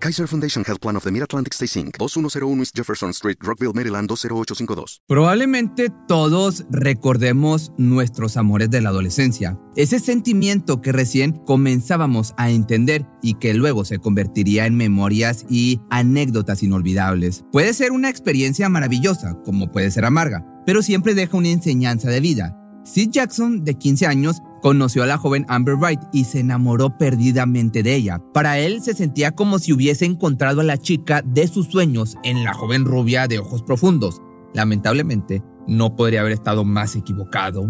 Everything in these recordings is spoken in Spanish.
Kaiser Foundation Health Plan of the Mid-Atlantic Stay Inc., 2101 East Jefferson Street, Rockville, Maryland 20852. Probablemente todos recordemos nuestros amores de la adolescencia. Ese sentimiento que recién comenzábamos a entender y que luego se convertiría en memorias y anécdotas inolvidables. Puede ser una experiencia maravillosa, como puede ser amarga, pero siempre deja una enseñanza de vida. Sid Jackson, de 15 años, Conoció a la joven Amber Wright y se enamoró perdidamente de ella. Para él se sentía como si hubiese encontrado a la chica de sus sueños en la joven rubia de ojos profundos. Lamentablemente, no podría haber estado más equivocado.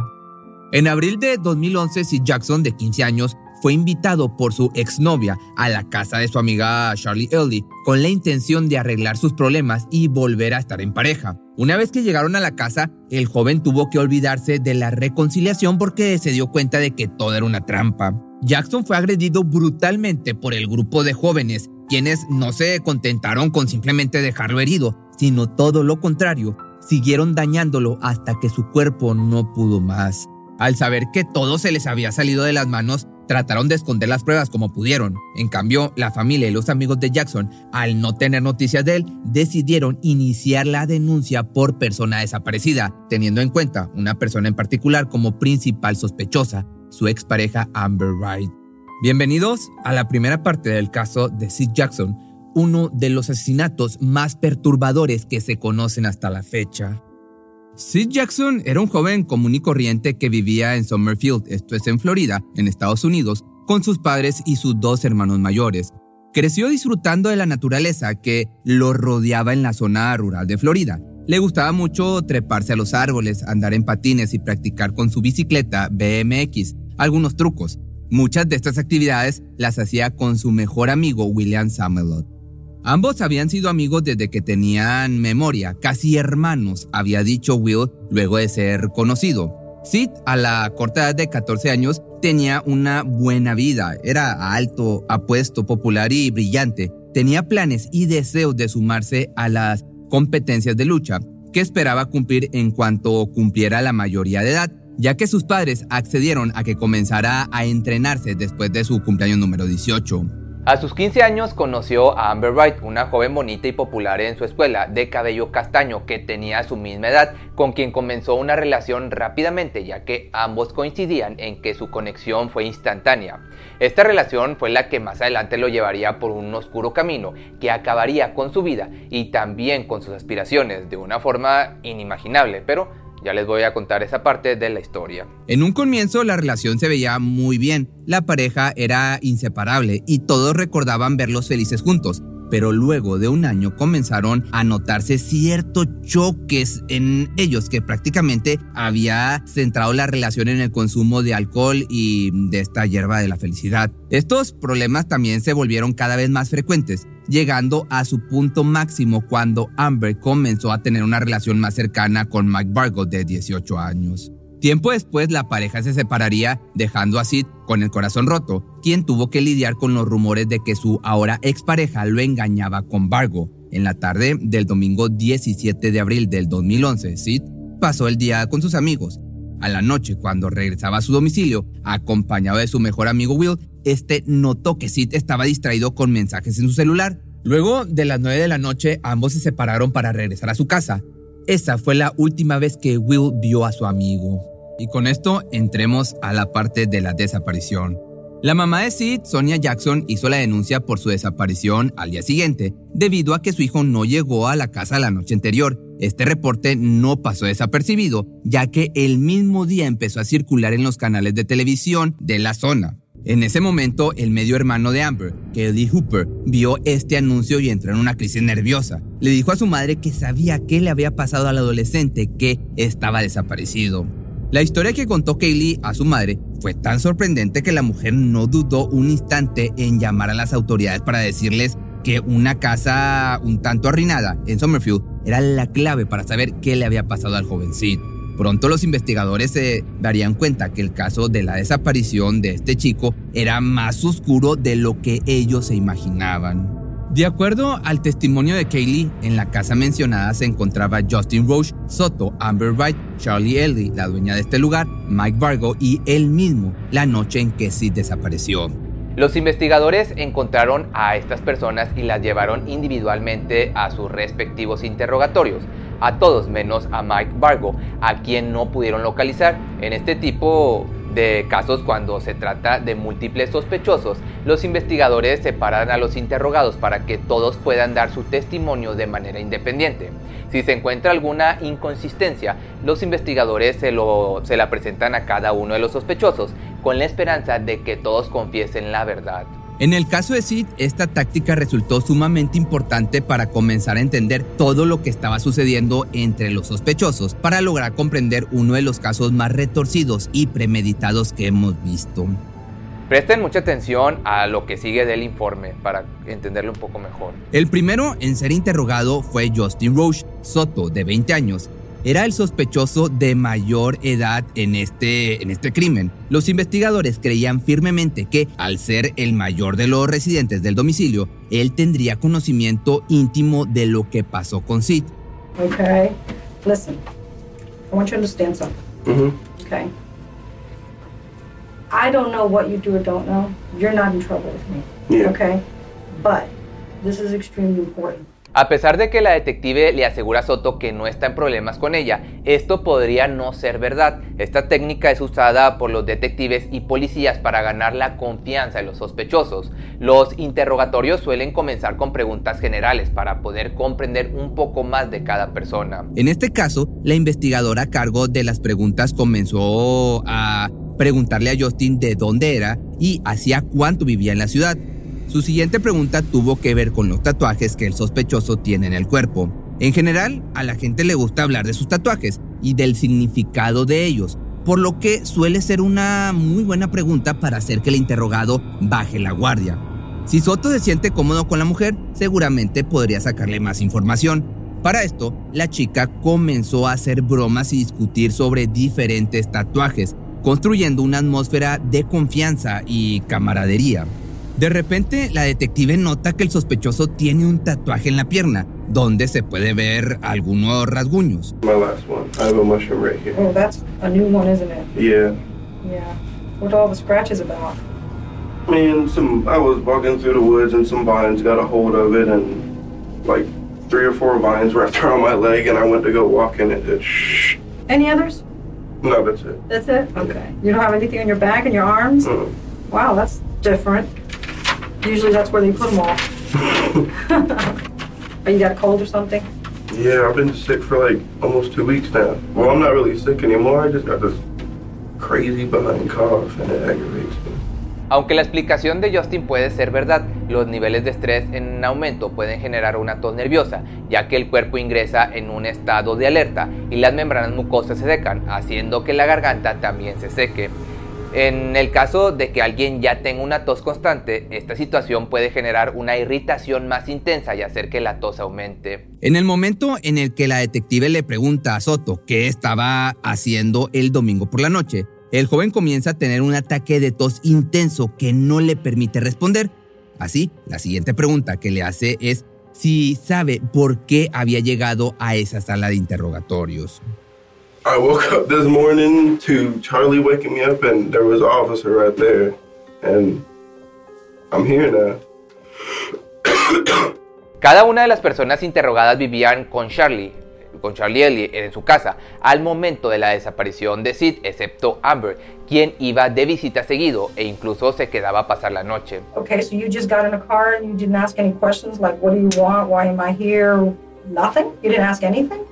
En abril de 2011, Sid Jackson, de 15 años, fue invitado por su exnovia a la casa de su amiga Charlie Ellie con la intención de arreglar sus problemas y volver a estar en pareja. Una vez que llegaron a la casa, el joven tuvo que olvidarse de la reconciliación porque se dio cuenta de que todo era una trampa. Jackson fue agredido brutalmente por el grupo de jóvenes, quienes no se contentaron con simplemente dejarlo herido, sino todo lo contrario, siguieron dañándolo hasta que su cuerpo no pudo más. Al saber que todo se les había salido de las manos, trataron de esconder las pruebas como pudieron. En cambio, la familia y los amigos de Jackson, al no tener noticias de él, decidieron iniciar la denuncia por persona desaparecida, teniendo en cuenta una persona en particular como principal sospechosa, su expareja Amber Wright. Bienvenidos a la primera parte del caso de Sid Jackson, uno de los asesinatos más perturbadores que se conocen hasta la fecha. Sid Jackson era un joven común y corriente que vivía en Summerfield, esto es en Florida, en Estados Unidos, con sus padres y sus dos hermanos mayores. Creció disfrutando de la naturaleza que lo rodeaba en la zona rural de Florida. Le gustaba mucho treparse a los árboles, andar en patines y practicar con su bicicleta BMX algunos trucos. Muchas de estas actividades las hacía con su mejor amigo William Samelot. Ambos habían sido amigos desde que tenían memoria, casi hermanos, había dicho Will luego de ser conocido. Sid, a la corta edad de 14 años, tenía una buena vida. Era alto, apuesto, popular y brillante. Tenía planes y deseos de sumarse a las competencias de lucha, que esperaba cumplir en cuanto cumpliera la mayoría de edad, ya que sus padres accedieron a que comenzara a entrenarse después de su cumpleaños número 18. A sus 15 años conoció a Amber Wright, una joven bonita y popular en su escuela, de cabello castaño, que tenía su misma edad, con quien comenzó una relación rápidamente, ya que ambos coincidían en que su conexión fue instantánea. Esta relación fue la que más adelante lo llevaría por un oscuro camino, que acabaría con su vida y también con sus aspiraciones de una forma inimaginable, pero ya les voy a contar esa parte de la historia. En un comienzo la relación se veía muy bien, la pareja era inseparable y todos recordaban verlos felices juntos pero luego de un año comenzaron a notarse ciertos choques en ellos que prácticamente había centrado la relación en el consumo de alcohol y de esta hierba de la felicidad. Estos problemas también se volvieron cada vez más frecuentes, llegando a su punto máximo cuando Amber comenzó a tener una relación más cercana con Mike Bargo de 18 años. Tiempo después la pareja se separaría dejando a Sid con el corazón roto, quien tuvo que lidiar con los rumores de que su ahora expareja lo engañaba con Bargo. En la tarde del domingo 17 de abril del 2011, Sid pasó el día con sus amigos. A la noche, cuando regresaba a su domicilio, acompañado de su mejor amigo Will, este notó que Sid estaba distraído con mensajes en su celular. Luego de las 9 de la noche, ambos se separaron para regresar a su casa. Esa fue la última vez que Will vio a su amigo. Y con esto entremos a la parte de la desaparición. La mamá de Sid, Sonia Jackson, hizo la denuncia por su desaparición al día siguiente, debido a que su hijo no llegó a la casa la noche anterior. Este reporte no pasó desapercibido, ya que el mismo día empezó a circular en los canales de televisión de la zona. En ese momento, el medio hermano de Amber, Kelly Hooper, vio este anuncio y entró en una crisis nerviosa. Le dijo a su madre que sabía qué le había pasado al adolescente que estaba desaparecido. La historia que contó Kaylee a su madre fue tan sorprendente que la mujer no dudó un instante en llamar a las autoridades para decirles que una casa un tanto arruinada en Summerfield era la clave para saber qué le había pasado al joven Sid. Pronto los investigadores se darían cuenta que el caso de la desaparición de este chico era más oscuro de lo que ellos se imaginaban. De acuerdo al testimonio de Kaylee, en la casa mencionada se encontraba Justin Roche, Soto, Amber Wright, Charlie Ellie, la dueña de este lugar, Mike Vargo y él mismo la noche en que Sid desapareció. Los investigadores encontraron a estas personas y las llevaron individualmente a sus respectivos interrogatorios, a todos menos a Mike Vargo, a quien no pudieron localizar. En este tipo de casos cuando se trata de múltiples sospechosos, los investigadores separan a los interrogados para que todos puedan dar su testimonio de manera independiente. Si se encuentra alguna inconsistencia, los investigadores se, lo, se la presentan a cada uno de los sospechosos con la esperanza de que todos confiesen la verdad. En el caso de Sid, esta táctica resultó sumamente importante para comenzar a entender todo lo que estaba sucediendo entre los sospechosos, para lograr comprender uno de los casos más retorcidos y premeditados que hemos visto. Presten mucha atención a lo que sigue del informe para entenderlo un poco mejor. El primero en ser interrogado fue Justin Roche Soto, de 20 años, era el sospechoso de mayor edad en este, en este crimen. Los investigadores creían firmemente que, al ser el mayor de los residentes del domicilio, él tendría conocimiento íntimo de lo que pasó con Sid. Okay, listen, I want you to understand something. Mm-hmm. Okay. I don't know what you do or don't know. You're not in trouble with me. Yeah. Okay? But this is extremely important. A pesar de que la detective le asegura a Soto que no está en problemas con ella, esto podría no ser verdad. Esta técnica es usada por los detectives y policías para ganar la confianza de los sospechosos. Los interrogatorios suelen comenzar con preguntas generales para poder comprender un poco más de cada persona. En este caso, la investigadora a cargo de las preguntas comenzó a preguntarle a Justin de dónde era y hacía cuánto vivía en la ciudad. Su siguiente pregunta tuvo que ver con los tatuajes que el sospechoso tiene en el cuerpo. En general, a la gente le gusta hablar de sus tatuajes y del significado de ellos, por lo que suele ser una muy buena pregunta para hacer que el interrogado baje la guardia. Si Soto se siente cómodo con la mujer, seguramente podría sacarle más información. Para esto, la chica comenzó a hacer bromas y discutir sobre diferentes tatuajes, construyendo una atmósfera de confianza y camaradería. De repente, la detective nota que el sospechoso tiene un tatuaje en la pierna, donde se puede ver algunos rasguños. My last one. I have a mushroom right here. Oh, that's a new one, isn't it? Yeah. Yeah. What are all the scratches about? Man, some I was walking through the woods and some vines got a hold of it and like three or four vines wrapped around my leg and I went to go walk in it. it shh. Any others? No, that's it. That's it? Okay. You don't have anything on your back and your arms? Mm. Wow, that's different. Usually that's where they put them all. Are you got a cold or something? Yeah, I've been sick for like almost two weeks now. Well, I'm not really sick anymore. I just got this crazy behind cough and it aggravates me. Aunque la explicación de Justin puede ser verdad, los niveles de estrés en aumento pueden generar una tos nerviosa, ya que el cuerpo ingresa en un estado de alerta y las membranas mucosas se secan, haciendo que la garganta también se seque. En el caso de que alguien ya tenga una tos constante, esta situación puede generar una irritación más intensa y hacer que la tos aumente. En el momento en el que la detective le pregunta a Soto qué estaba haciendo el domingo por la noche, el joven comienza a tener un ataque de tos intenso que no le permite responder. Así, la siguiente pregunta que le hace es si sabe por qué había llegado a esa sala de interrogatorios. I woke up this morning to Charlie waking me up and there was an officer right there. And I'm here now. Cada una de las personas interrogadas vivían con Charlie, con Charlie Ellie en su casa al momento de la desaparición de Sid, excepto Amber, quien iba de visita seguido e incluso se quedaba a pasar la noche. Okay, so you just got in a car and you didn't ask any questions like, what do you want? Why am I here? Nothing? You didn't ask anything?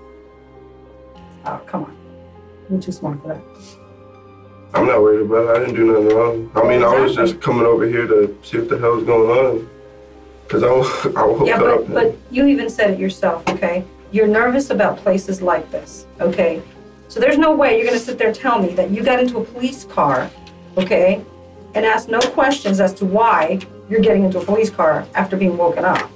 Oh, come on. You're too smart for that. I'm not worried about it. I didn't do nothing wrong. I mean, I was just coming over here to see what the hell hell's going on. Because I, I woke Yeah, up. but, but you even said it yourself, okay? You're nervous about places like this, okay? So there's no way you're gonna sit there and tell me that you got into a police car, okay, and ask no questions as to why you're getting into a police car after being woken up.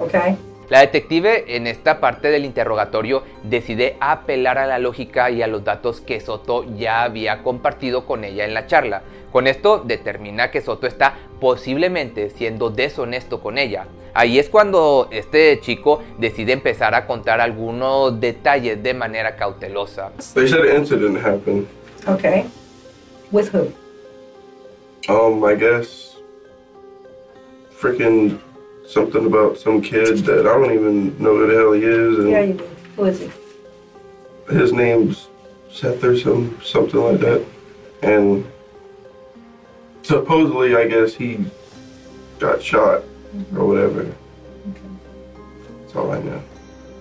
Okay? La detective en esta parte del interrogatorio decide apelar a la lógica y a los datos que Soto ya había compartido con ella en la charla. Con esto determina que Soto está posiblemente siendo deshonesto con ella. Ahí es cuando este chico decide empezar a contar algunos detalles de manera cautelosa. They said an incident happened. Okay. With who? Um, I guess freaking something about some kid that I don't even know who the hell he is, and Yeah, you do. Who is he? his name's Seth or some something like that, and supposedly, I guess he got shot or whatever. That's all I know.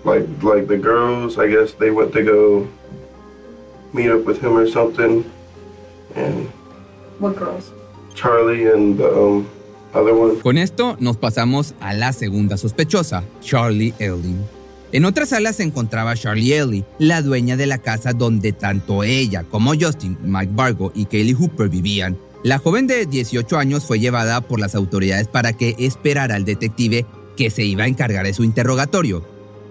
Like, like the girls, I guess they went to go meet up with him or something, and What girls? Charlie and the um. Con esto nos pasamos a la segunda sospechosa, Charlie Ellie. En otra sala se encontraba Charlie Ellie, la dueña de la casa donde tanto ella como Justin, Mike Bargo y Kaylee Hooper vivían. La joven de 18 años fue llevada por las autoridades para que esperara al detective que se iba a encargar de su interrogatorio.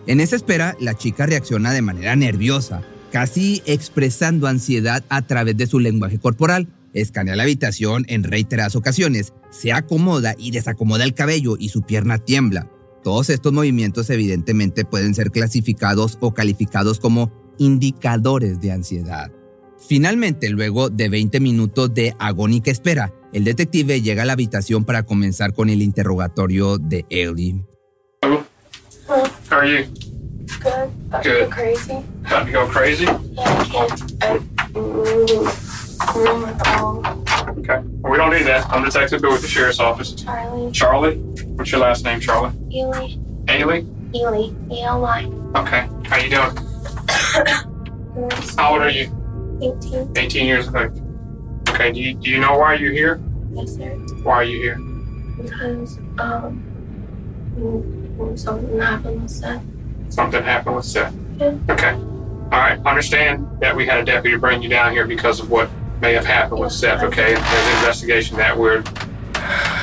En esa espera, la chica reacciona de manera nerviosa, casi expresando ansiedad a través de su lenguaje corporal. Escanea la habitación en reiteradas ocasiones, se acomoda y desacomoda el cabello y su pierna tiembla. Todos estos movimientos evidentemente pueden ser clasificados o calificados como indicadores de ansiedad. Finalmente, luego de 20 minutos de agónica espera, el detective llega a la habitación para comenzar con el interrogatorio de Ellie. How are you? Good. About to Good. go crazy. About to go crazy? Yeah, I can't. I mm, room with all Okay. Well, we don't need that. I'm Detective Bill with the Sheriff's Office. Charlie, Charlie? What's your last name, Charlie? Ely, Ailey? Ely, E L Y. Okay. How you doing? How old are you? 18. 18 years old. Okay. Do you, do you know why you're here? Yes, sir. Why are you here? Because um, mm, mm, something happened with Seth. Something happened with Seth. Yeah. Okay. All right. Understand that we had a deputy bring you down here because of what may have happened with Seth, okay? There's an investigation that we're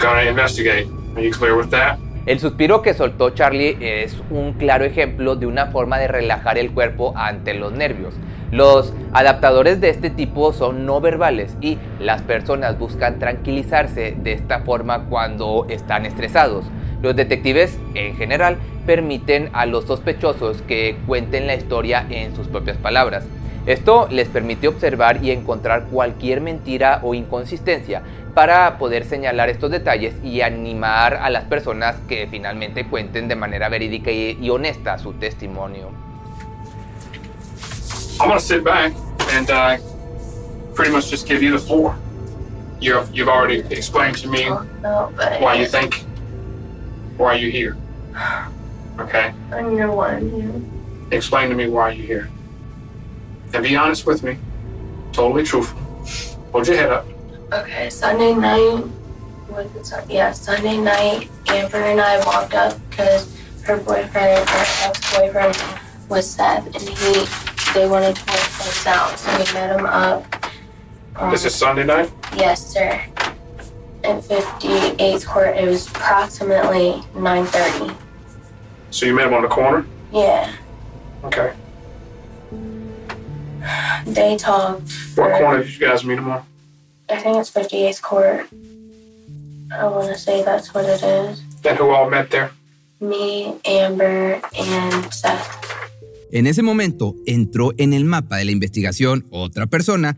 going to investigate. Are you clear with that? El suspiro que soltó Charlie es un claro ejemplo de una forma de relajar el cuerpo ante los nervios. Los adaptadores de este tipo son no verbales y las personas buscan tranquilizarse de esta forma cuando están estresados. Los detectives, en general, permiten a los sospechosos que cuenten la historia en sus propias palabras. Esto les permite observar y encontrar cualquier mentira o inconsistencia para poder señalar estos detalles y animar a las personas que finalmente cuenten de manera verídica y, honesta su testimonio. I'm going to sit back and uh, pretty much just give you the floor. You've, you've already explained to me Oh, no, why you think, why you here. Okay? I know what I'm here. Explain to me why you're here. And be honest with me. Totally truthful. Hold your head up. Okay, Sunday night. Was it Sun- yeah, Sunday night. Amber and I walked up because her boyfriend, her ex-boyfriend, was Seth, and he they wanted to work things out. So we met him up. Um, This is Sunday night? yes, sir. At 58th Court, it was approximately 9:30. So you met him on the corner? Yeah, Okay. They talked. What for- corner did you guys meet him on? I think it's 58th Court. I want to say that's what it is. And who all met there? Me, Amber, and Seth. En ese momento entró en el mapa de la investigación otra persona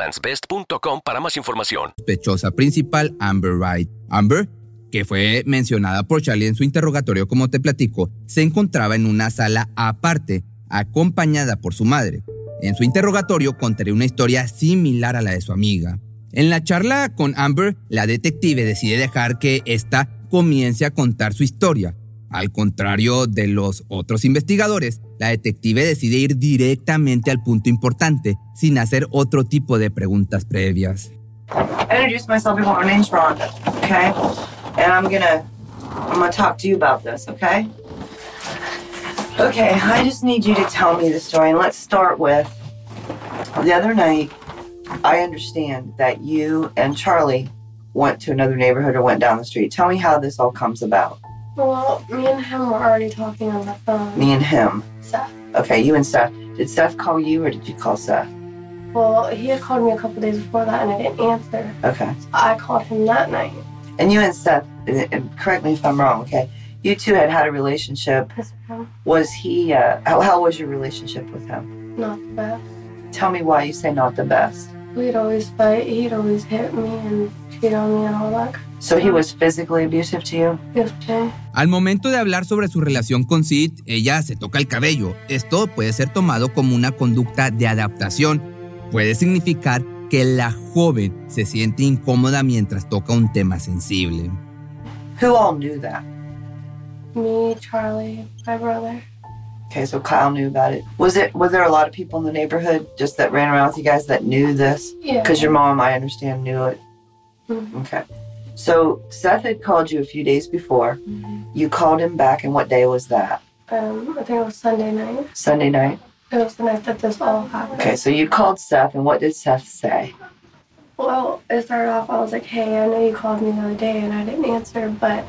egglandsbest.com para más información. sospechosa principal, Amber Wright. Amber, que fue mencionada por Charlie en su interrogatorio como te platico, se encontraba en una sala aparte, acompañada por su madre. En su interrogatorio contaré una historia similar a la de su amiga. En la charla con Amber, la detective decide dejar que ésta comience a contar su historia. Al contrario de los otros investigadores, la detective decide ir directamente al punto importante, sin hacer otro tipo de preguntas previas. I introduced myself before. My name's Rhonda, okay? And I'm gonna, I'm gonna talk to you about this, okay? Okay, I just need you to tell me the story, and let's start with the other night. I understand that you and Charlie went to another neighborhood or went down the street. Tell me how this all comes about. Well, me and him were already talking on the phone. Me and him. Seth. Okay, you and Seth. Did Seth call you or did you call Seth? Well, he had called me a couple days before that and I didn't answer. Okay. So I called him that night. And you and Seth, and- correct me if I'm wrong, okay? You two had had a relationship. Yes, ma'am. Was he, uh, how, how was your relationship with him? Not the best. Tell me why you say not the best. We'd always fight. He'd always hit me and cheat on me and all that. So he was physically abusive to you? Yes, ma'am. Al momento de hablar sobre su relación con Sid, ella se toca el cabello. Esto puede ser tomado como una conducta de adaptación. Puede significar que la joven se siente incómoda mientras toca un tema sensible. Who all knew that? Me, Charlie, my brother. Okay, so Kyle knew about it. Was it was there a lot of people in the neighborhood just that ran around with you guys that knew this? Yeah. Because your mom, I understand, knew it. Mhm. Okay. So Seth had called you a few days before. Mhm. You called him back, and what day was that? Um, I think it was Sunday night. Sunday night. It was the night that this all happened. Okay, so you called Seth, and what did Seth say? Well, it started off, I was like, hey, I know you called me the other day and I didn't answer, but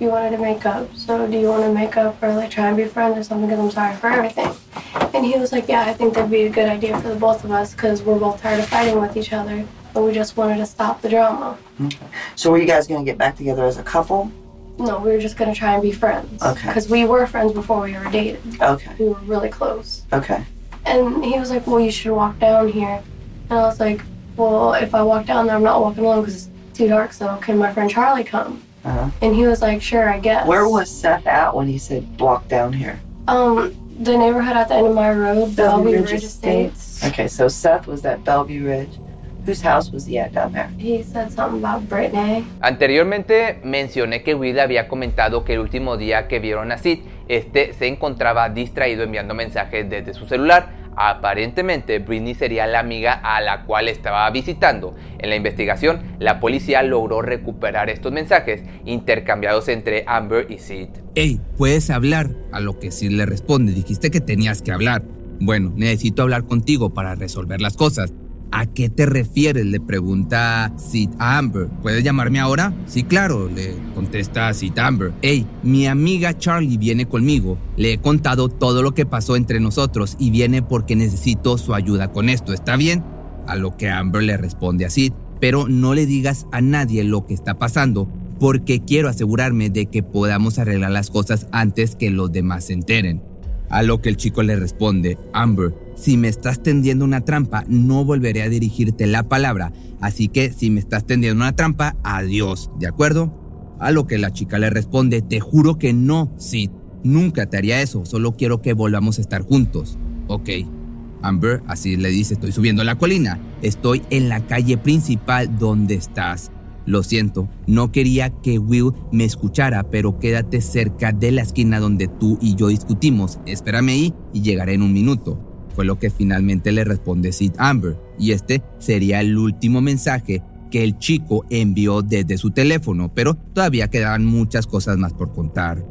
you wanted to make up. So do you want to make up or like try and be friends or something? Because I'm sorry for everything. And he was like, yeah, I think that'd be a good idea for the both of us because we're both tired of fighting with each other. And we just wanted to stop the drama. Okay. So were you guys gonna get back together as a couple? No, we were just going to try and be friends. Okay. Because we were friends before we were dated. Okay. We were really close. Okay. And he was like, well, you should walk down here. And I was like, well, if I walk down there, I'm not walking alone because it's too dark, so can my friend Charlie come? Uh-huh. And he was like, sure, I guess. Where was Seth at when he said walk down here? Um, the neighborhood at the end of my road, Bellevue Ridge Estates. Okay, so Seth was at Bellevue Ridge. Whose house was he at down there? He said something about Brittany. Anteriormente mencioné que Will había comentado que el último día que vieron a Sid, este se encontraba distraído enviando mensajes desde su celular. Aparentemente, Britney sería la amiga a la cual estaba visitando. En la investigación, la policía logró recuperar estos mensajes intercambiados entre Amber y Sid. Hey, ¿puedes hablar? A lo que Sid le responde, dijiste que tenías que hablar. Bueno, necesito hablar contigo para resolver las cosas. ¿A qué te refieres? Le pregunta Sid a Amber. ¿Puedes llamarme ahora? Sí, claro, le contesta Sid Amber. Hey, mi amiga Charlie viene conmigo. Le he contado todo lo que pasó entre nosotros y viene porque necesito su ayuda con esto. ¿Está bien? A lo que Amber le responde a Sid. Pero no le digas a nadie lo que está pasando porque quiero asegurarme de que podamos arreglar las cosas antes que los demás se enteren. A lo que el chico le responde, Amber, si me estás tendiendo una trampa, no volveré a dirigirte la palabra, así que si me estás tendiendo una trampa, adiós, ¿de acuerdo? A lo que la chica le responde, te juro que no, Sid, nunca te haría eso, solo quiero que volvamos a estar juntos. Ok. Amber, así le dice, estoy subiendo la colina, estoy en la calle principal donde estás. Lo siento, no quería que Will me escuchara, pero quédate cerca de la esquina donde tú y yo discutimos. Espérame ahí y llegaré en un minuto. Fue lo que finalmente le responde Sid Amber, y este sería el último mensaje que el chico envió desde su teléfono, pero todavía quedaban muchas cosas más por contar.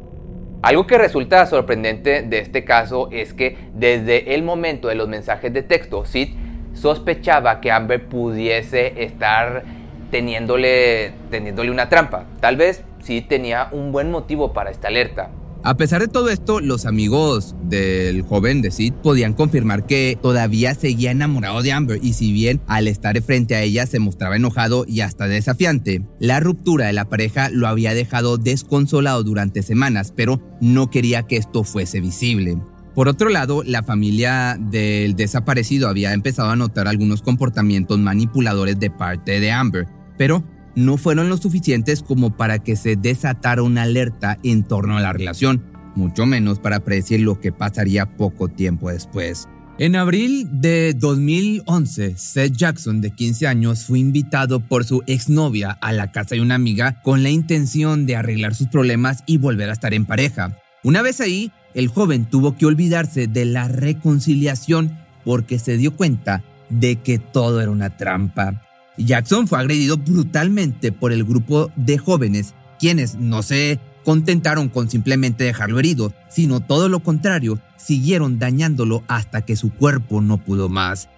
Algo que resulta sorprendente de este caso es que desde el momento de los mensajes de texto, Sid sospechaba que Amber pudiese estar teniéndole, teniéndole una trampa. Tal vez sí tenía un buen motivo para esta alerta. A pesar de todo esto, los amigos del joven de Sid podían confirmar que todavía seguía enamorado de Amber y si bien al estar frente a ella se mostraba enojado y hasta desafiante, la ruptura de la pareja lo había dejado desconsolado durante semanas, pero no quería que esto fuese visible. Por otro lado, la familia del desaparecido había empezado a notar algunos comportamientos manipuladores de parte de Amber, pero no fueron lo suficientes como para que se desatara una alerta en torno a la relación, mucho menos para predecir lo que pasaría poco tiempo después. En abril de 2011, Seth Jackson, de 15 años, fue invitado por su exnovia a la casa de una amiga con la intención de arreglar sus problemas y volver a estar en pareja. Una vez ahí, el joven tuvo que olvidarse de la reconciliación porque se dio cuenta de que todo era una trampa. Jackson fue agredido brutalmente por el grupo de jóvenes, quienes no se contentaron con simplemente dejarlo herido, sino todo lo contrario, siguieron dañándolo hasta que su cuerpo no pudo más.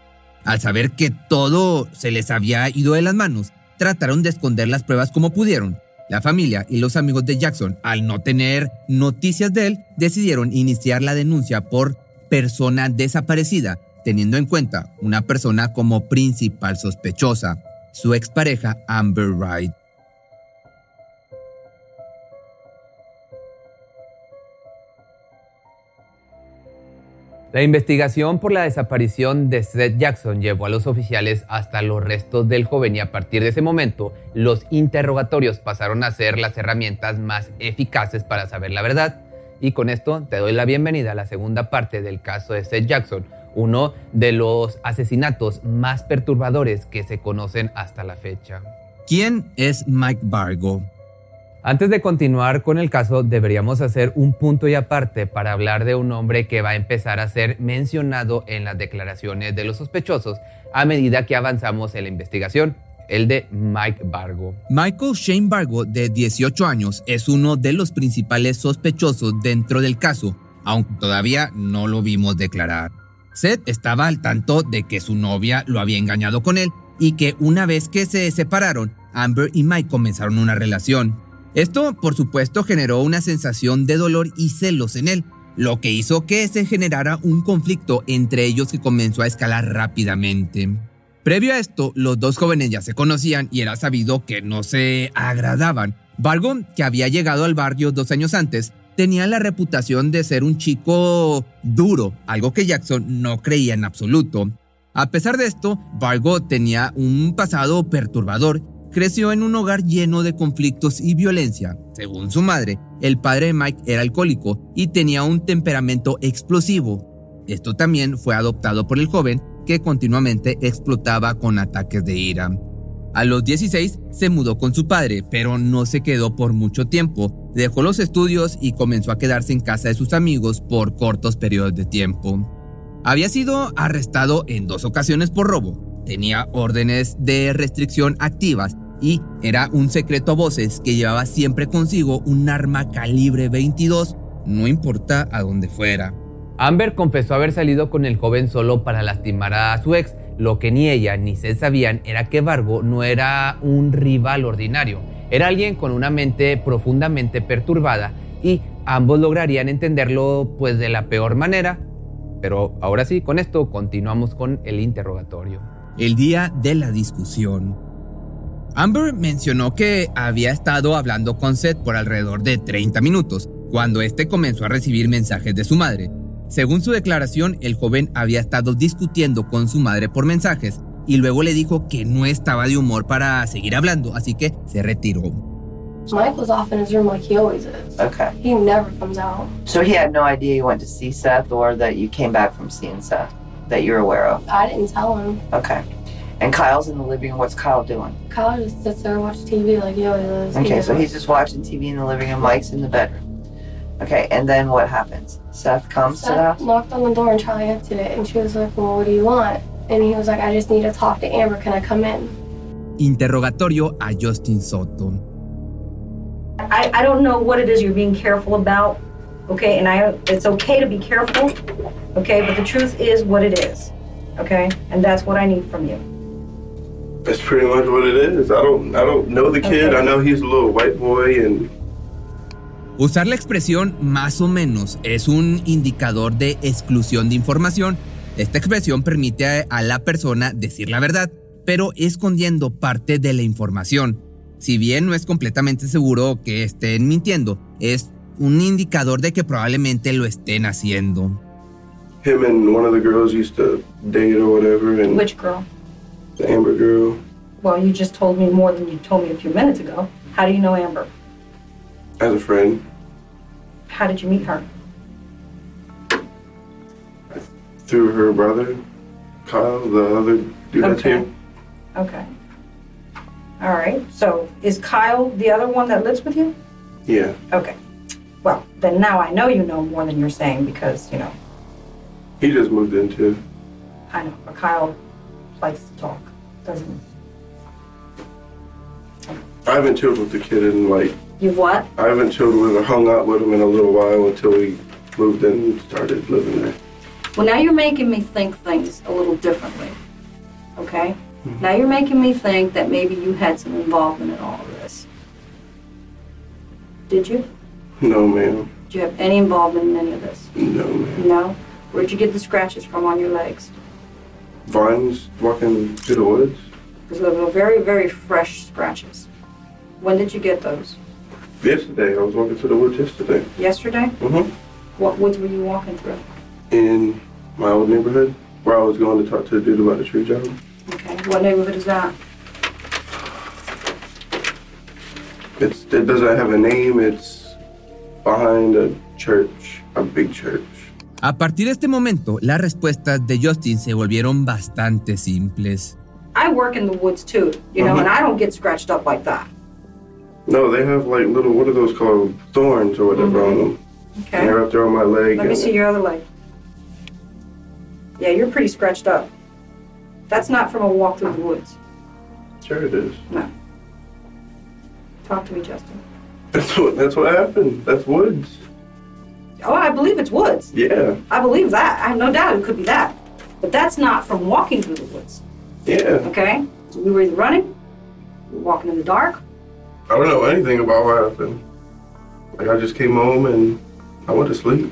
Al saber que todo se les había ido de las manos, trataron de esconder las pruebas como pudieron. La familia y los amigos de Jackson, al no tener noticias de él, decidieron iniciar la denuncia por persona desaparecida, teniendo en cuenta una persona como principal sospechosa, su expareja Amber Wright. La investigación por la desaparición de Seth Jackson llevó a los oficiales hasta los restos del joven y a partir de ese momento los interrogatorios pasaron a ser las herramientas más eficaces para saber la verdad. Y con esto te doy la bienvenida a la segunda parte del caso de Seth Jackson, uno de los asesinatos más perturbadores que se conocen hasta la fecha. ¿Quién es Mike Bargo? Antes de continuar con el caso, deberíamos hacer un punto y aparte para hablar de un hombre que va a empezar a ser mencionado en las declaraciones de los sospechosos a medida que avanzamos en la investigación, el de Mike Bargo. Michael Shane Bargo, de 18 años, es uno de los principales sospechosos dentro del caso, aunque todavía no lo vimos declarar. Seth estaba al tanto de que su novia lo había engañado con él y que una vez que se separaron, Amber y Mike comenzaron una relación. Esto, por supuesto, generó una sensación de dolor y celos en él, lo que hizo que se generara un conflicto entre ellos que comenzó a escalar rápidamente. Previo a esto, los dos jóvenes ya se conocían y era sabido que no se agradaban. Vargo, que había llegado al barrio dos años antes, tenía la reputación de ser un chico duro, algo que Jackson no creía en absoluto. A pesar de esto, Vargo tenía un pasado perturbador creció en un hogar lleno de conflictos y violencia. Según su madre, el padre de Mike era alcohólico y tenía un temperamento explosivo. Esto también fue adoptado por el joven que continuamente explotaba con ataques de ira. A los 16 se mudó con su padre, pero no se quedó por mucho tiempo. Dejó los estudios y comenzó a quedarse en casa de sus amigos por cortos periodos de tiempo. Había sido arrestado en dos ocasiones por robo. Tenía órdenes de restricción activas y era un secreto a voces que llevaba siempre consigo un arma calibre 22, no importa a dónde fuera. Amber confesó haber salido con el joven solo para lastimar a su ex. Lo que ni ella ni se sabían era que Vargo no era un rival ordinario, era alguien con una mente profundamente perturbada y ambos lograrían entenderlo pues de la peor manera. Pero ahora sí, con esto continuamos con el interrogatorio. El día de la discusión. Amber mencionó que había estado hablando con Seth por alrededor de 30 minutos, cuando este comenzó a recibir mensajes de su madre. Según su declaración, el joven había estado discutiendo con su madre por mensajes y luego le dijo que no estaba de humor para seguir hablando, así que se retiró. Michael's off in his room like he always is. Okay. He never comes out. So he had no idea you went to see Seth or that you came back from seeing Seth that you're aware of? I didn't tell him. Okay. And Kyle's in the living room. What's Kyle doing? Kyle just sits there and watches TV like he always does. Okay, so he's just watching TV in the living room. Mike's in the bedroom. Okay, and then what happens? Seth comes Seth to the house. knocked on the door and Charlie answered it, and she was like, "Well, what do you want?" And he was like, "I just need to talk to Amber. Can I come in?" Interrogatorio a Justin Soto. I, I don't know what it is you're being careful about, okay? And I it's okay to be careful, okay? But the truth is what it is, okay? And that's what I need from you. That's pretty much what it is. I don't I don't know the kid. Okay. I know he's a little white boy and Usar la expresión más o menos es un indicador de exclusión de información. Esta expresión permite a, la persona decir la verdad, pero escondiendo parte de la información. Si bien no es completamente seguro que estén mintiendo, es un indicador de que probablemente lo estén haciendo. him and one of the girls used to date or whatever and Which girl? the Amber girl. Well, you just told me more than you told me a few minutes ago. How do you know Amber? As a friend. How did you meet her? Through her brother, Kyle, the other dude that's Okay. here. Okay. All right. So is Kyle the other one that lives with you? Yeah. Okay. Well, then now I know you know more than you're saying because, you know, He just moved in too. I know, but Kyle likes to talk, doesn't he? I haven't chilled with the kid in like You what? I haven't chilled with or hung out with him in a little while until we moved in and started living there. Well, now you're making me think things a little differently. Okay? Mm-hmm. Now you're making me think that maybe you had some involvement in all of this. Did you? No, ma'am. Did you have any involvement in any of this? No, ma'am. No? Where'd you get the scratches from on your legs? Vines walking through the woods. Because those were very, very fresh scratches. When did you get those? Yesterday, I was walking through the woods yesterday. Yesterday? Mm-hmm. What woods were you walking through? In my old neighborhood, where I was going to talk to the dude about the tree job. Okay. What neighborhood is that? It's it doesn't have a name. It's behind a church, a big church. A partir de este momento, las respuestas de Justin se volvieron bastante simples. I work in the woods too, you know, Mhm. and I don't get scratched up like that. No, they have like little what are those called? Thorns or whatever on mm-hmm. them. And Okay. they're up there on my leg. Let me and- see your other leg. Yeah, you're pretty scratched up. That's not from a walk through the woods. Sure, it is. No. Talk to me, Justin. That's what that's what happened. That's woods. Oh, I believe it's woods. Yeah, I believe that. I have no doubt it could be that. But that's not from walking through the woods. yeah. Okay? So we were either running, we were walking in the dark. I don't know anything about what happened. Like I just came home and I went to sleep.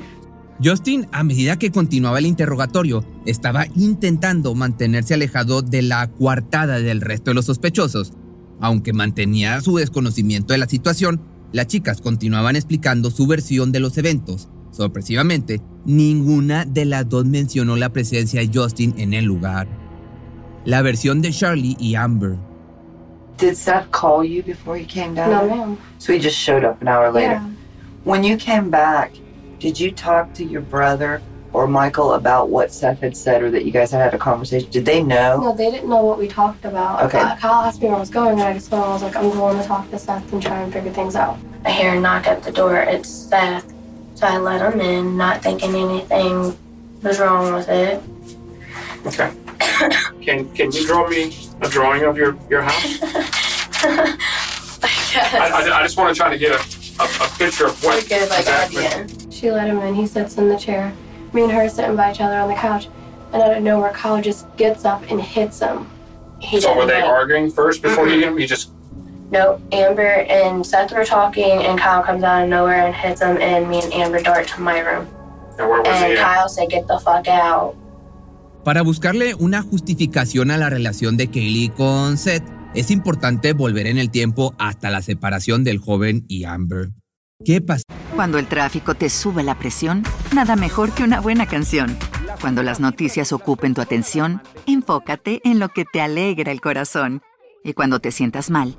Justin, a medida que continuaba el interrogatorio, estaba intentando mantenerse alejado de la coartada del resto de los sospechosos. Aunque mantenía su desconocimiento de la situación, las chicas continuaban explicando su versión de los eventos. Sorpresivamente, ninguna de las dos mencionó la presencia de Justin en el lugar. La versión de Charlie y Amber. Did Seth call you before he came down? No, ma'am. So he just showed up an hour later. Yeah. When you came back, did you talk to your brother or Michael about what Seth had said or that you guys had had a conversation? Did they know? No, they didn't know what we talked about. Okay. Uh, Kyle asked me where I was going, and I just told him I was like, I'm going to talk to Seth and try and figure things out. I hear a knock at the door. It's Seth. So I let him in, not thinking anything was wrong with it. Okay. Can Can you draw me a drawing of your your house? I guess. I, I, I just want to try to get a, a, a picture of what Like, get, like, exactly. idea. She let him in. He sits in the chair. Me and her sitting by each other on the couch. And out of nowhere, Kyle just gets up and hits him. He So were they like- arguing first before you hit him? You just No, Amber and Seth were talking, and Kyle comes out of nowhere and hits him, and me and Amber dart to my room. and where was And he? At? Kyle said, "Get the fuck out." Para buscarle una justificación a la relación de Kaylee con Seth, es importante volver en el tiempo hasta la separación del joven y Amber. ¿Qué pasó? Cuando el tráfico te sube la presión, nada mejor que una buena canción. Cuando las noticias ocupen tu atención, enfócate en lo que te alegra el corazón. Y cuando te sientas mal,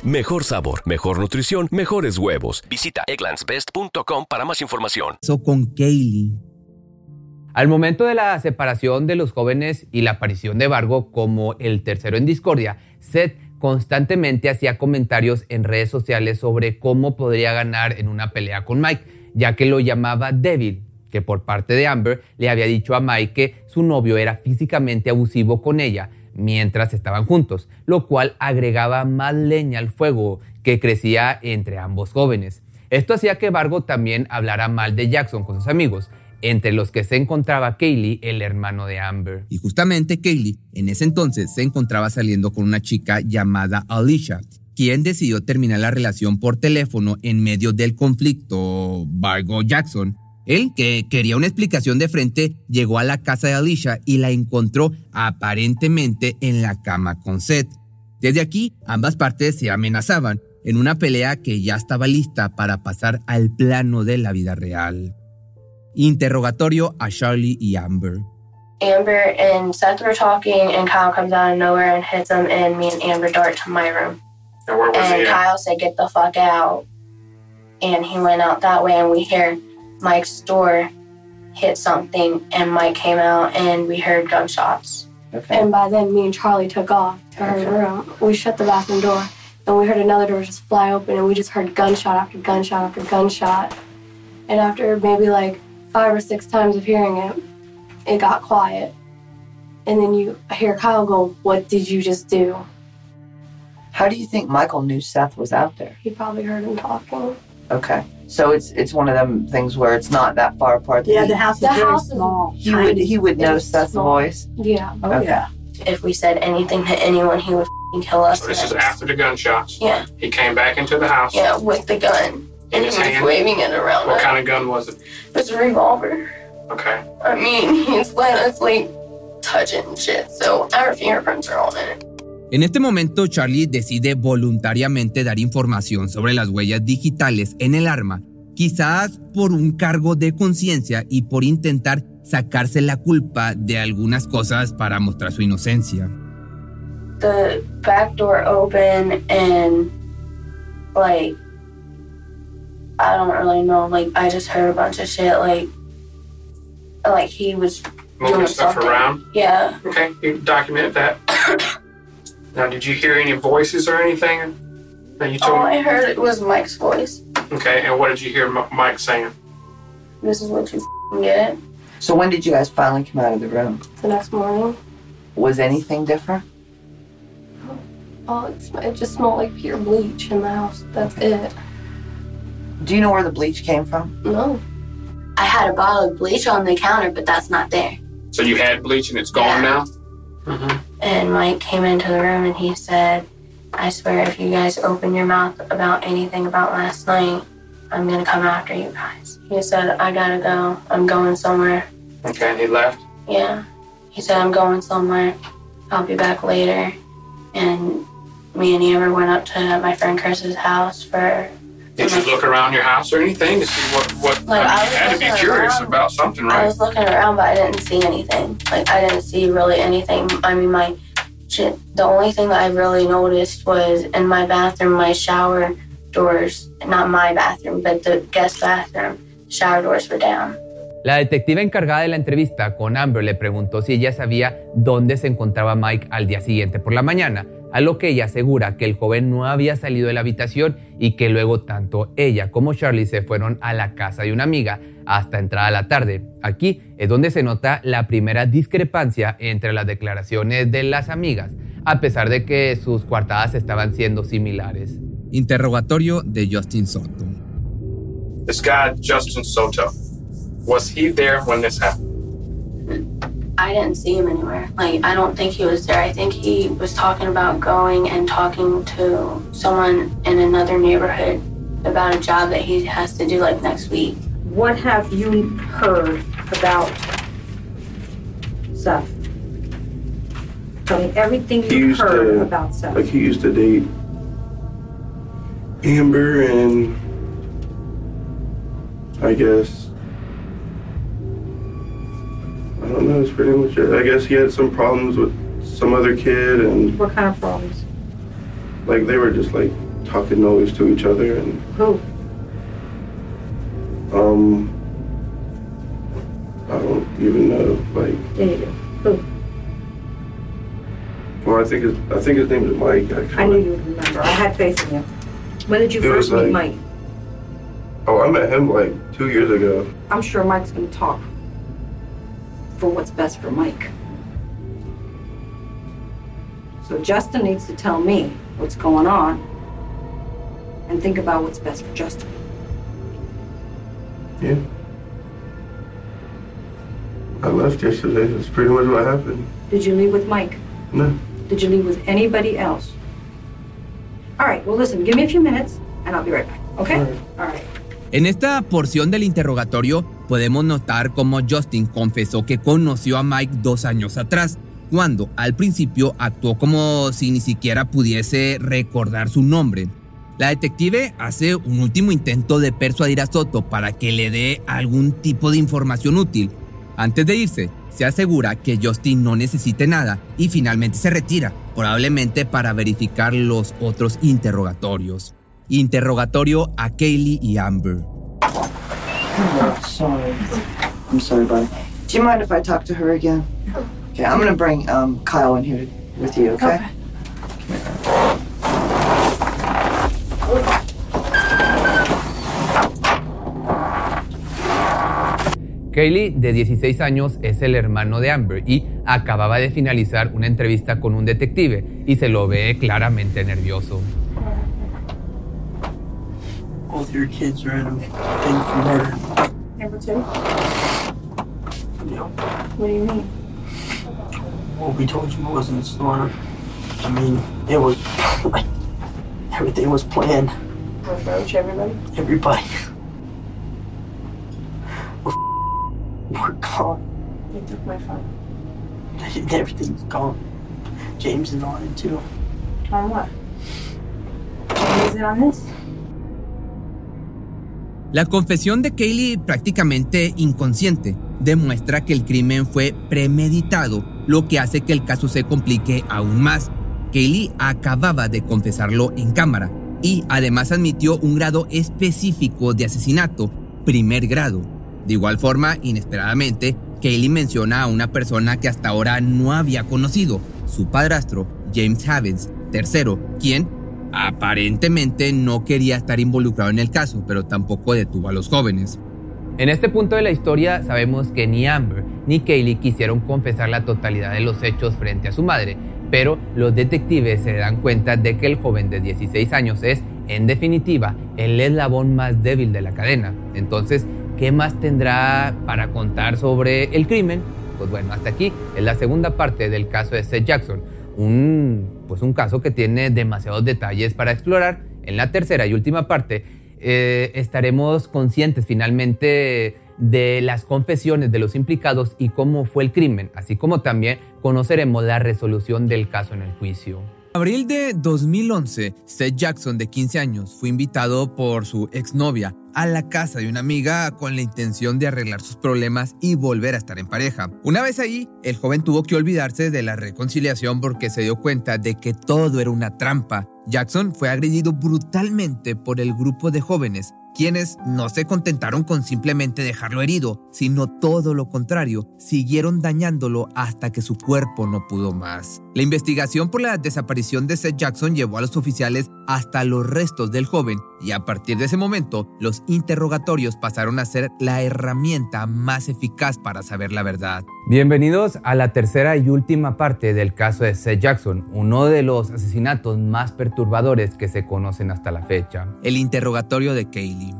Mejor sabor, mejor nutrición, mejores huevos. Visita egglandsbest.com para más información. pasó con Kaylee? Al momento de la separación de los jóvenes y la aparición de Vargo como el tercero en discordia, Seth constantemente hacía comentarios en redes sociales sobre cómo podría ganar en una pelea con Mike, ya que lo llamaba débil, que por parte de Amber le había dicho a Mike que su novio era físicamente abusivo con ella mientras estaban juntos, lo cual agregaba más leña al fuego que crecía entre ambos jóvenes. Esto hacía que Vargo también hablara mal de Jackson con sus amigos, entre los que se encontraba Kaylee, el hermano de Amber. Y justamente Kaylee en ese entonces se encontraba saliendo con una chica llamada Alicia, quien decidió terminar la relación por teléfono en medio del conflicto Bargo Jackson. Él, que quería una explicación de frente, llegó a la casa de Alicia y la encontró aparentemente en la cama con Seth. Desde aquí, ambas partes se amenazaban en una pelea que ya estaba lista para pasar al plano de la vida real. Interrogatorio a Charlie y Amber. Amber and Seth were talking, and Kyle comes out of nowhere and hits him, and me and Amber dart to my room. And where was And he at? Kyle said, "Get the fuck out," and he went out that way, and we hear Mike's door hit something, and Mike came out, and we heard gunshots. Okay. And by then, me and Charlie took off to her room. We shut the bathroom door, and we heard another door just fly open, and we just heard gunshot after gunshot after gunshot. And after maybe like five or six times of hearing it, it got quiet. And then you hear Kyle go, What did you just do? How do you think Michael knew Seth was out there? He probably heard him talking. Okay. So it's it's one of them things where it's not that far apart. Yeah, he- the house is The very house is small. he would he would It know is Seth's small. voice. Yeah. Oh, Okay. yeah. If we said anything to anyone, he would f***ing kill us. So this is after the gunshots. Yeah, He came back into the house. yeah, with the gun, In and he his was hand? waving it around. What us. kind of gun was it? It was a revolver. Okay. I mean, he's letting us like touch it and shit. So our fingerprints are on it. En este momento, Charlie decide voluntariamente dar información sobre las huellas digitales en el arma, quizás por un cargo de conciencia y por intentar sacarse la culpa de algunas cosas para mostrar su inocencia. The back door open and like I don't really know. Like I just heard a bunch of shit. Like like he was Moving doing stuff something. around. Yeah. Okay. You documented that. now, did you hear any voices or anything that you told? All told? I heard it was Mike's voice. Okay. And what did you hear M- Mike saying? This is what you f***ing get. So when did you guys finally come out of the room? The next morning, Was anything different? oh, it, it just smelled like pure bleach in the house. That's it. Do you know where the bleach came from? No. I had a bottle of bleach on the counter, but that's not there. So you had bleach and it's gone Yeah. now. Mm-hmm. And Mike came into the room and he said, I swear if you guys open your mouth about anything about last night, I'm gonna come after you guys. He said, I gotta go. I'm going somewhere. Okay. And he left. Yeah. He said, I'm going somewhere. I'll be back later. And me and Amber went up to my friend Chris's house for. Did you look around your house or anything to see what what? Like, I you had to be curious around. about something, I was looking around, but I didn't see anything. Like, I didn't see really anything. I mean, my shit, the only thing that I really noticed was in my bathroom, my shower doors, not my bathroom, but the guest bathroom, shower doors were down. La detective encargada de la entrevista con Amber le preguntó si ella sabía dónde se encontraba Mike al día siguiente por la mañana, a lo que ella asegura que el joven no había salido de la habitación y que luego tanto ella como Charlie se fueron a la casa de una amiga hasta entrada la tarde. Aquí es donde se nota la primera discrepancia entre las declaraciones de las amigas, a pesar de que sus coartadas estaban siendo similares. Interrogatorio de Justin Soto. This guy Justin Soto. Was he there when this happened? I didn't see him anywhere. Like, I don't think he was there. I think he was talking about going and talking to someone in another neighborhood about a job that he has to do like next week. What have you heard about Seth? Tell me everything He you've heard to- about Seth. Like he used to date Amber and I guess don't know, that's pretty much it. I guess he had some problems with some other kid and what kind of problems? like they were just like talking noise to each other and Who? um I don't even know. Like Yeah, you do. Who? well I think his I think his name is Mike actually. I knew you would remember. I had faith in you. When did you It first was meet like- Mike? Oh, I met him like two years ago. I'm sure Mike's going to talk for what's best for Mike. So Justin needs to tell me what's going on and think about what's best for Justin. Yeah. I left yesterday. That's pretty much what happened. Did you leave with Mike? No. Did you leave with anybody else? All right, well, listen, give me a few minutes and I'll be right back, okay? All right. En esta porción del interrogatorio podemos notar cómo Justin confesó que conoció a Mike dos años atrás, cuando al principio actuó como si ni siquiera pudiese recordar su nombre. La detective hace un último intento de persuadir a Soto para que le dé algún tipo de información útil. Antes de irse, se asegura que Justin no necesite nada y finalmente se retira, probablemente para verificar los otros interrogatorios. Interrogatorio a Kaylee y Amber. Oh, sorry. I'm sorry, buddy. Do you mind if I talk to her again? Okay, I'm gonna bring um, Kyle in here with you, okay? Kaylee, de 16 años, es el hermano de Amber y acababa de finalizar una entrevista con un detective y se lo ve claramente nervioso. Both your kids are in a thing for murder. Number two? Yeah. What do you mean? Well, we told you it wasn't a storm. I mean, it was like everything was planned. With Roach, everybody? Everybody. We're, we're gone. You took my phone. Everything's gone. James is on it too. On what? Is it on this? La confesión de Kaylee, prácticamente inconsciente, demuestra que el crimen fue premeditado, lo que hace que el caso se complique aún más. Kaylee acababa de confesarlo en cámara y además admitió un grado específico de asesinato, primer grado. De igual forma, inesperadamente, Kaylee menciona a una persona que hasta ahora no había conocido, su padrastro, James Havens, tercero, quien aparentemente no quería estar involucrado en el caso, pero tampoco detuvo a los jóvenes. En este punto de la historia sabemos que ni Amber ni Kaylee quisieron confesar la totalidad de los hechos frente a su madre, pero los detectives se dan cuenta de que el joven de 16 años es, en definitiva, el eslabón más débil de la cadena. Entonces, ¿qué más tendrá para contar sobre el crimen? Pues bueno, hasta aquí es la segunda parte del caso de Seth Jackson, un, pues un caso que tiene demasiados detalles para explorar. En la tercera y última parte eh, estaremos conscientes finalmente de las confesiones de los implicados y cómo fue el crimen, así como también conoceremos la resolución del caso en el juicio. Abril de 2011, Seth Jackson, de 15 años, fue invitado por su exnovia a la casa de una amiga con la intención de arreglar sus problemas y volver a estar en pareja. Una vez ahí, el joven tuvo que olvidarse de la reconciliación porque se dio cuenta de que todo era una trampa. Jackson fue agredido brutalmente por el grupo de jóvenes quienes no se contentaron con simplemente dejarlo herido, sino todo lo contrario, siguieron dañándolo hasta que su cuerpo no pudo más. La investigación por la desaparición de Seth Jackson llevó a los oficiales hasta los restos del joven y a partir de ese momento los interrogatorios pasaron a ser la herramienta más eficaz para saber la verdad. Bienvenidos a la tercera y última parte del caso de Seth Jackson, uno de los asesinatos más perturbadores que se conocen hasta la fecha. El interrogatorio de Kaylee.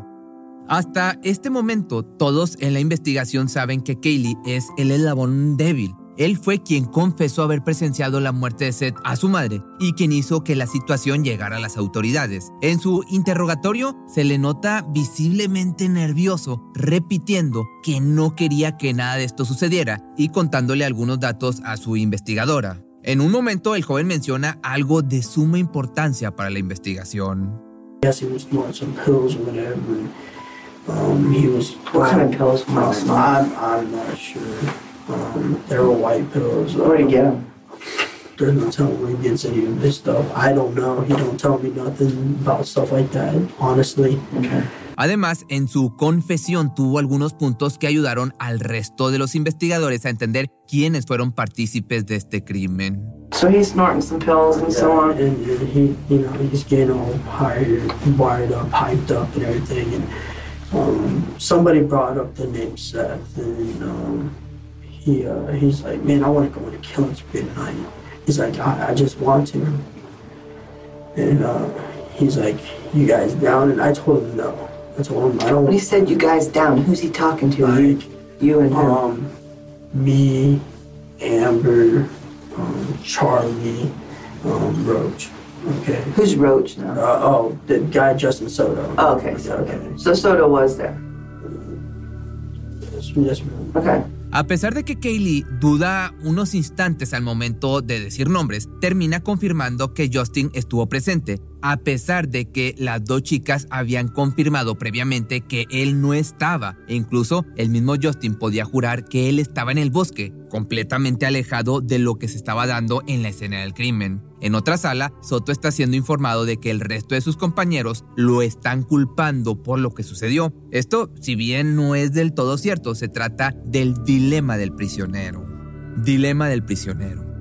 Hasta este momento, todos en la investigación saben que Kaylee es el eslabón débil. Él fue quien confesó haber presenciado la muerte de Seth a su madre y quien hizo que la situación llegara a las autoridades. En su interrogatorio se le nota visiblemente nervioso, repitiendo que no quería que nada de esto sucediera y contándole algunos datos a su investigadora. En un momento el joven menciona algo de suma importancia para la investigación. Yes, he was doing some pills or whatever. Um, he was. What kind of pills was Um, he I'm, I'm not sure. Um, they were white pills. Where'd he get 'em? There's no telling where he gets any of this stuff. I don't know. He don't tell me nothing about stuff like that. Honestly. Okay. Además, en su confesión tuvo algunos puntos que ayudaron al resto de los investigadores a entender quiénes fueron partícipes de este crimen. So he's snorting some pills and so on. And, and he, you know, he's getting all hired, wired up, hyped up, and everything. And um, somebody brought up the name Seth, and um, he uh, he's like, man, I want to go on a killing spree tonight. He's like, I, I just want to. And uh, he's like, you guys down? And I told him no. I told him I don't. When he said you guys down, who's he talking to? Like, you and him? um, me, Amber, um, Charlie, um, Roach. Okay. Who's Roach now? Uh, oh, the guy Justin Soto. Oh, okay, so okay. So Soto was there. Yes, yes ma'am. Okay. A pesar de que Kaylee duda unos instantes al momento de decir nombres, termina confirmando que Justin estuvo presente, a pesar de que las dos chicas habían confirmado previamente que él no estaba, e incluso el mismo Justin podía jurar que él estaba en el bosque, completamente alejado de lo que se estaba dando en la escena del crimen. En otra sala, Soto está siendo informado de que el resto de sus compañeros lo están culpando por lo que sucedió. Esto, si bien no es del todo cierto, se trata del dilema del prisionero. Dilema del prisionero.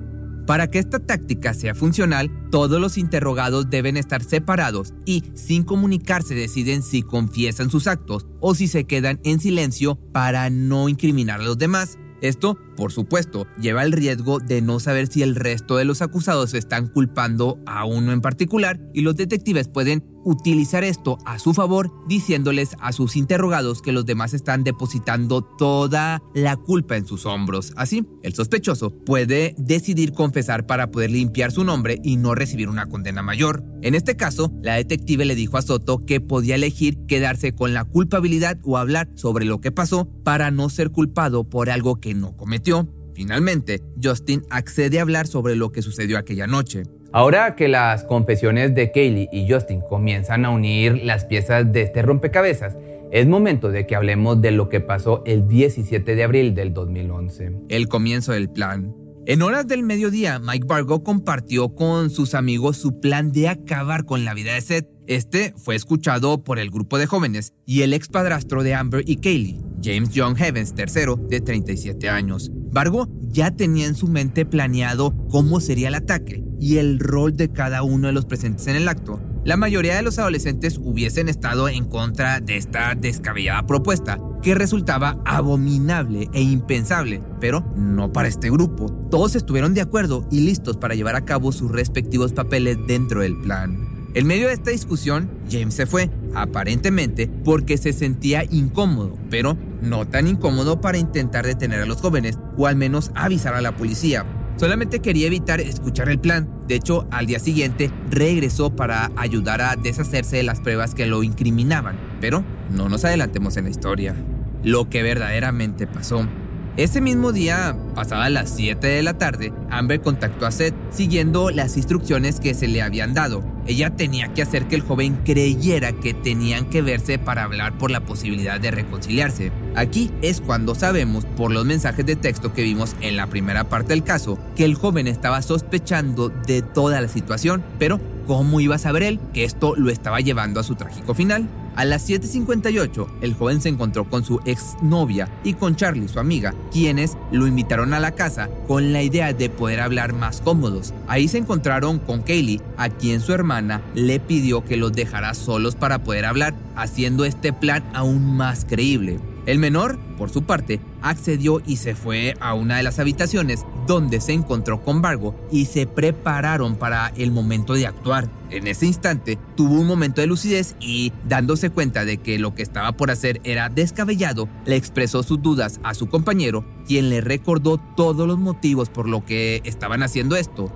Para que esta táctica sea funcional, todos los interrogados deben estar separados y sin comunicarse deciden si confiesan sus actos o si se quedan en silencio para no incriminar a los demás. Esto, por supuesto, lleva el riesgo de no saber si el resto de los acusados están culpando a uno en particular y los detectives pueden utilizar esto a su favor diciéndoles a sus interrogados que los demás están depositando toda la culpa en sus hombros. Así, el sospechoso puede decidir confesar para poder limpiar su nombre y no recibir una condena mayor. En este caso, la detective le dijo a Soto que podía elegir quedarse con la culpabilidad o hablar sobre lo que pasó para no ser culpado por algo que no cometió. Finalmente, Justin accede a hablar sobre lo que sucedió aquella noche. Ahora que las confesiones de Kaylee y Justin comienzan a unir las piezas de este rompecabezas, es momento de que hablemos de lo que pasó el 17 de abril del 2011. El comienzo del plan. En horas del mediodía, Mike Bargo compartió con sus amigos su plan de acabar con la vida de Seth. Este fue escuchado por el grupo de jóvenes y el ex padrastro de Amber y Kaylee, James John Heavens III, de 37 años. Bargo ya tenía en su mente planeado cómo sería el ataque y el rol de cada uno de los presentes en el acto. La mayoría de los adolescentes hubiesen estado en contra de esta descabellada propuesta, que resultaba abominable e impensable, pero no para este grupo. Todos estuvieron de acuerdo y listos para llevar a cabo sus respectivos papeles dentro del plan. En medio de esta discusión, James se fue, aparentemente porque se sentía incómodo, pero no tan incómodo para intentar detener a los jóvenes o al menos avisar a la policía. Solamente quería evitar escuchar el plan. De hecho, al día siguiente regresó para ayudar a deshacerse de las pruebas que lo incriminaban. Pero no nos adelantemos en la historia. Lo que verdaderamente pasó. Ese mismo día, pasadas las 7 de la tarde, Amber contactó a Seth siguiendo las instrucciones que se le habían dado. Ella tenía que hacer que el joven creyera que tenían que verse para hablar por la posibilidad de reconciliarse. Aquí es cuando sabemos, por los mensajes de texto que vimos en la primera parte del caso, que el joven estaba sospechando de toda la situación, pero ¿cómo iba a saber él que esto lo estaba llevando a su trágico final? A las 7.58, el joven se encontró con su exnovia y con Charlie, su amiga, quienes lo invitaron a la casa con la idea de poder hablar más cómodos. Ahí se encontraron con Kaylee, a quien su hermana le pidió que los dejara solos para poder hablar, haciendo este plan aún más creíble. El menor, por su parte, accedió y se fue a una de las habitaciones donde se encontró con Bargo y se prepararon para el momento de actuar. En ese instante tuvo un momento de lucidez y, dándose cuenta de que lo que estaba por hacer era descabellado, le expresó sus dudas a su compañero, quien le recordó todos los motivos por lo que estaban haciendo esto.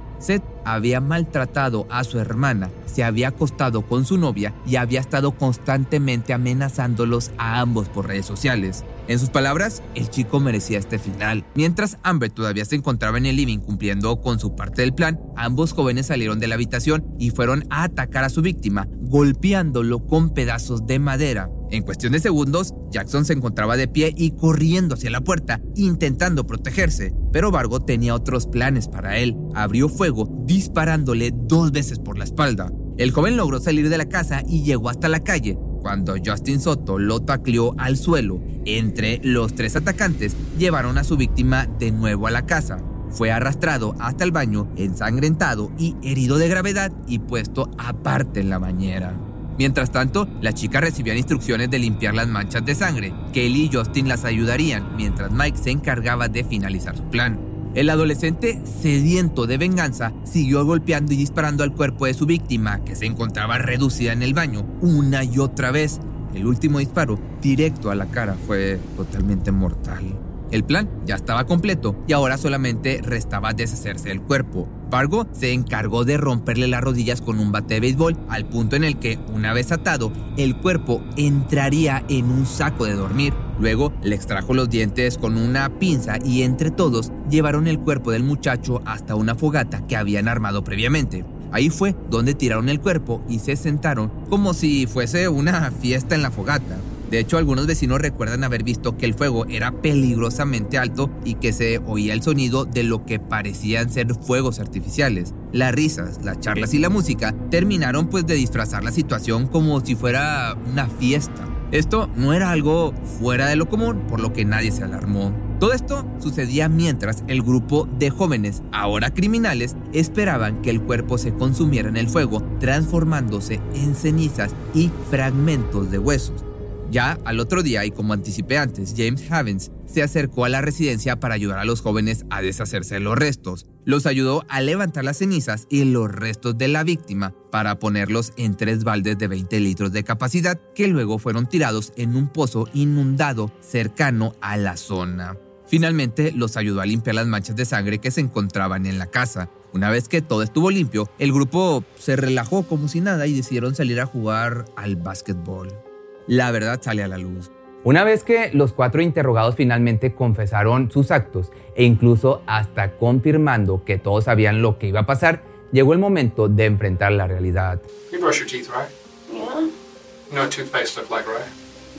Había maltratado a su hermana, se había acostado con su novia y había estado constantemente amenazándolos a ambos por redes sociales. En sus palabras, el chico merecía este final. Mientras Amber todavía se encontraba en el living cumpliendo con su parte del plan, ambos jóvenes salieron de la habitación y fueron a atacar a su víctima, golpeándolo con pedazos de madera. En cuestión de segundos, Jackson se encontraba de pie y corriendo hacia la puerta, intentando protegerse, pero Vargo tenía otros planes para él. Abrió fuego, disparándole dos veces por la espalda. El joven logró salir de la casa y llegó hasta la calle, cuando Justin Soto lo tacleó al suelo. Entre los tres atacantes llevaron a su víctima de nuevo a la casa. Fue arrastrado hasta el baño, ensangrentado y herido de gravedad y puesto aparte en la bañera. Mientras tanto, las chicas recibían instrucciones de limpiar las manchas de sangre. Kelly y Justin las ayudarían, mientras Mike se encargaba de finalizar su plan. El adolescente, sediento de venganza, siguió golpeando y disparando al cuerpo de su víctima, que se encontraba reducida en el baño, una y otra vez. El último disparo, directo a la cara, fue totalmente mortal. El plan ya estaba completo y ahora solamente restaba deshacerse del cuerpo. Fargo se encargó de romperle las rodillas con un bate de béisbol al punto en el que, una vez atado, el cuerpo entraría en un saco de dormir. Luego le extrajo los dientes con una pinza y entre todos llevaron el cuerpo del muchacho hasta una fogata que habían armado previamente. Ahí fue donde tiraron el cuerpo y se sentaron como si fuese una fiesta en la fogata. De hecho, algunos vecinos recuerdan haber visto que el fuego era peligrosamente alto y que se oía el sonido de lo que parecían ser fuegos artificiales. Las risas, las charlas y la música terminaron pues de disfrazar la situación como si fuera una fiesta. Esto no era algo fuera de lo común, por lo que nadie se alarmó. Todo esto sucedía mientras el grupo de jóvenes, ahora criminales, esperaban que el cuerpo se consumiera en el fuego, transformándose en cenizas y fragmentos de huesos. Ya al otro día, y como anticipé antes, James Havens se acercó a la residencia para ayudar a los jóvenes a deshacerse de los restos. Los ayudó a levantar las cenizas y los restos de la víctima para ponerlos en tres baldes de 20 litros de capacidad que luego fueron tirados en un pozo inundado cercano a la zona. Finalmente los ayudó a limpiar las manchas de sangre que se encontraban en la casa. Una vez que todo estuvo limpio, el grupo se relajó como si nada y decidieron salir a jugar al básquetbol la verdad sale a la luz. Una vez que los cuatro interrogados finalmente confesaron sus actos e incluso hasta confirmando que todos sabían lo que iba a pasar, llegó el momento de enfrentar la realidad. You brush your teeth, right? Yeah. You know what toothpaste look like, right?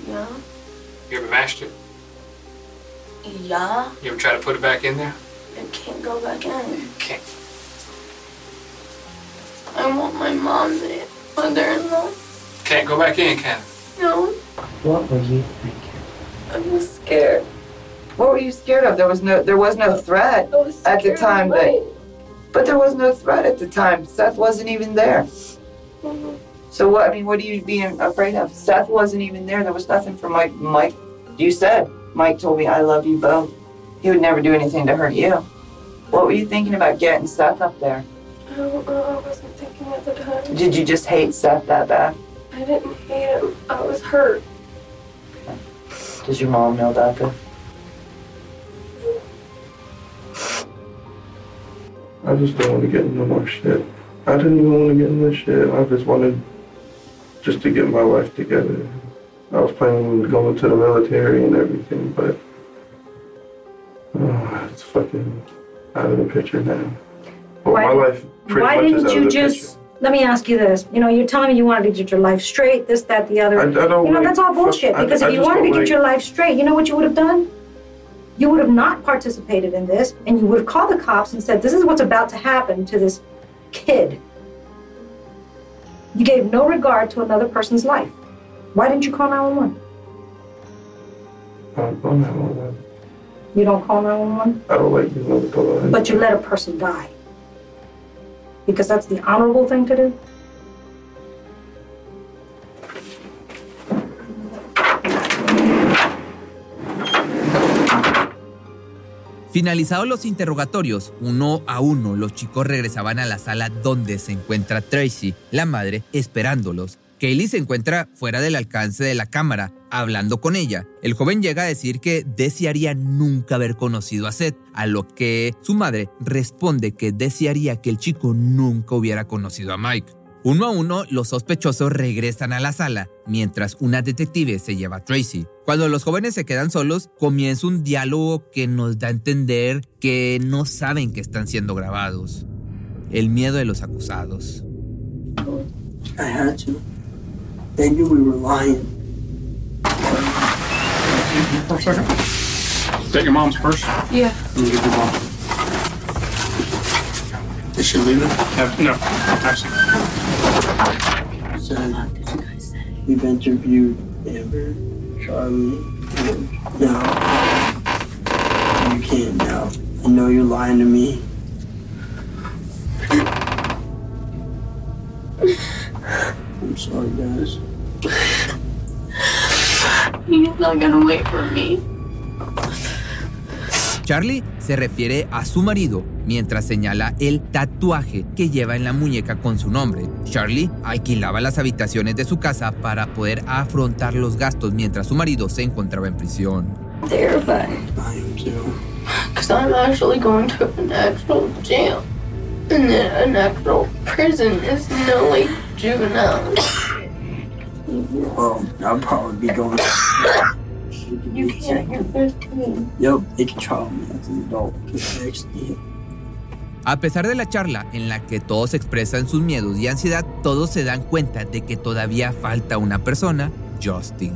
Yeah. You ever mashed it? Yeah. You ever try to put it back in there? It can't go back in. Can't. I want my mom's mother-in-law. Can't go back in, can it? No. What were you thinking? I was scared. What were you scared of? There was no there was no threat was at the time that but there was no threat at the time. Seth wasn't even there. Mhm. So what I mean, what are you being afraid of? Seth wasn't even there. There was nothing for Mike. Mike, you said Mike told me I love you both. He would never do anything to hurt you. What were you thinking about getting Seth up there? I don't know. I wasn't thinking at the time. Did you just hate Seth that bad? I didn't hate him. I was hurt. Does your mom know that? I just don't want to get into more shit. I didn't even want to get in this shit. I just wanted just to get my life together. I was planning on going to the military and everything, but oh, it's fucking out of the picture now. Well, Why- my life pretty Why much is didn't out you of the just? Let me ask you this. You know, you're telling me you wanted to get your life straight, this, that, the other. I, I don't You know, like, that's all bullshit. I- Because I if you wanted to don't get like- your life straight, you know what you would have done? You would have not participated in this, and you would have called the cops and said, "This is what's about to happen to this kid." You gave no regard to another person's life. Why didn't you call 911? I don't know that. You don't call 911, I don't like being able to go but you let a person die. Because that's the honorable thing to do. Finalizados los interrogatorios, uno a uno los chicos regresaban a la sala donde se encuentra Tracy, la madre, esperándolos. Kaylee se encuentra fuera del alcance de la cámara, hablando con ella. El joven llega a decir que desearía nunca haber conocido a Seth, a lo que su madre responde que desearía que el chico nunca hubiera conocido a Mike. Uno a uno, los sospechosos regresan a la sala, mientras una detective se lleva a Tracy. Cuando los jóvenes se quedan solos, comienza un diálogo que nos da a entender que no saben que están siendo grabados. El miedo de los acusados. They knew we were lying. For a second. Take your mom's purse. Yeah. Let me get your mom. They should leave it. Have, no, I've seen it. Said we've interviewed Amber, Charlie, and now you can't now. I know you're lying to me. I'm sorry, guys. He's not gonna wait for me. Charlie se refiere a su marido mientras señala el tatuaje que lleva en la muñeca con su nombre. Charlie alquilaba las habitaciones de su casa para poder afrontar los gastos mientras su marido se encontraba en prisión. Well, I'll probably be going. You can't, you're 15. Yep, they can trial me as an adult because I actually A pesar de la charla en la que todos expresan sus miedos y ansiedad, todos se dan cuenta de que todavía falta una persona, Justin.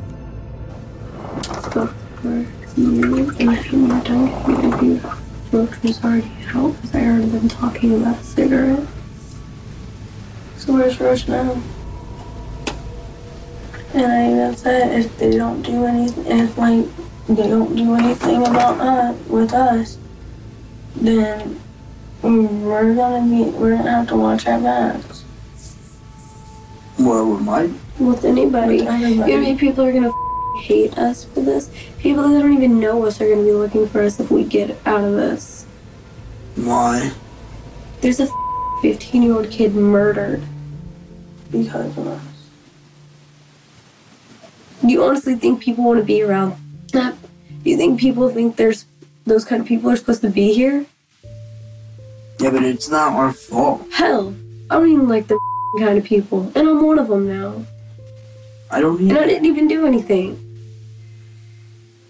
And I even said if they don't do anything, if like they don't do anything about us with us, then we're gonna be we're gonna have to watch our backs. Well, with my With anybody. With everybody. You know, people are gonna f- hate us for this. People that don't even know us are gonna be looking for us if we get out of this. why? There's a 15 year old kid murdered. because of us. Do you honestly think people want to be around that? Do you think people think there's those kind of people are supposed to be here? Yeah, but it's not our fault. Hell, I don't even like the kind of people, and I'm one of them now. I don't. And I didn't even do anything.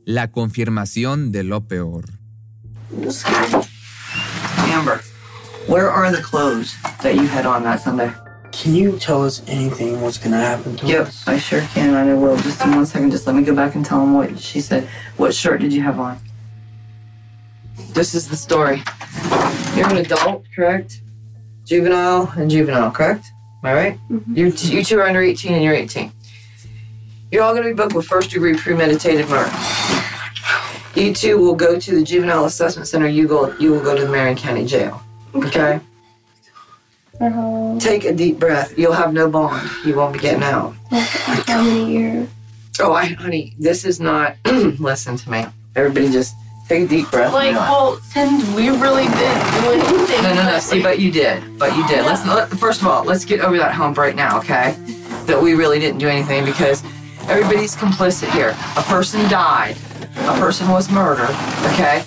La confirmación de lo peor. Amber, where are the clothes that you had on that Sunday? Can you tell us anything what's gonna happen to Yep, us? I sure can, and I will. Just in one second, just let me go back and tell him what she said. What shirt did you have on? This is the story. You're an adult, correct? Juvenile and juvenile, correct? Am I right? Mm-hmm. You're, you two are under 18 and you're 18. You're all going to be booked with first degree premeditated murder. You two will go to the juvenile assessment center. You go. You will go to the Marion County Jail. Okay. Uh, Take a deep breath. You'll have no bond. You won't be getting out. how many years? Oh, I, honey, this is not. listen to me. Everybody, just take a deep breath. Like, well, since we really didn't do anything. no, no, no. See, but you did. But you did. Let's let, first of all, let's get over that hump right now, okay? That we really didn't do anything because everybody's complicit here. A person died. A person was murdered. Okay.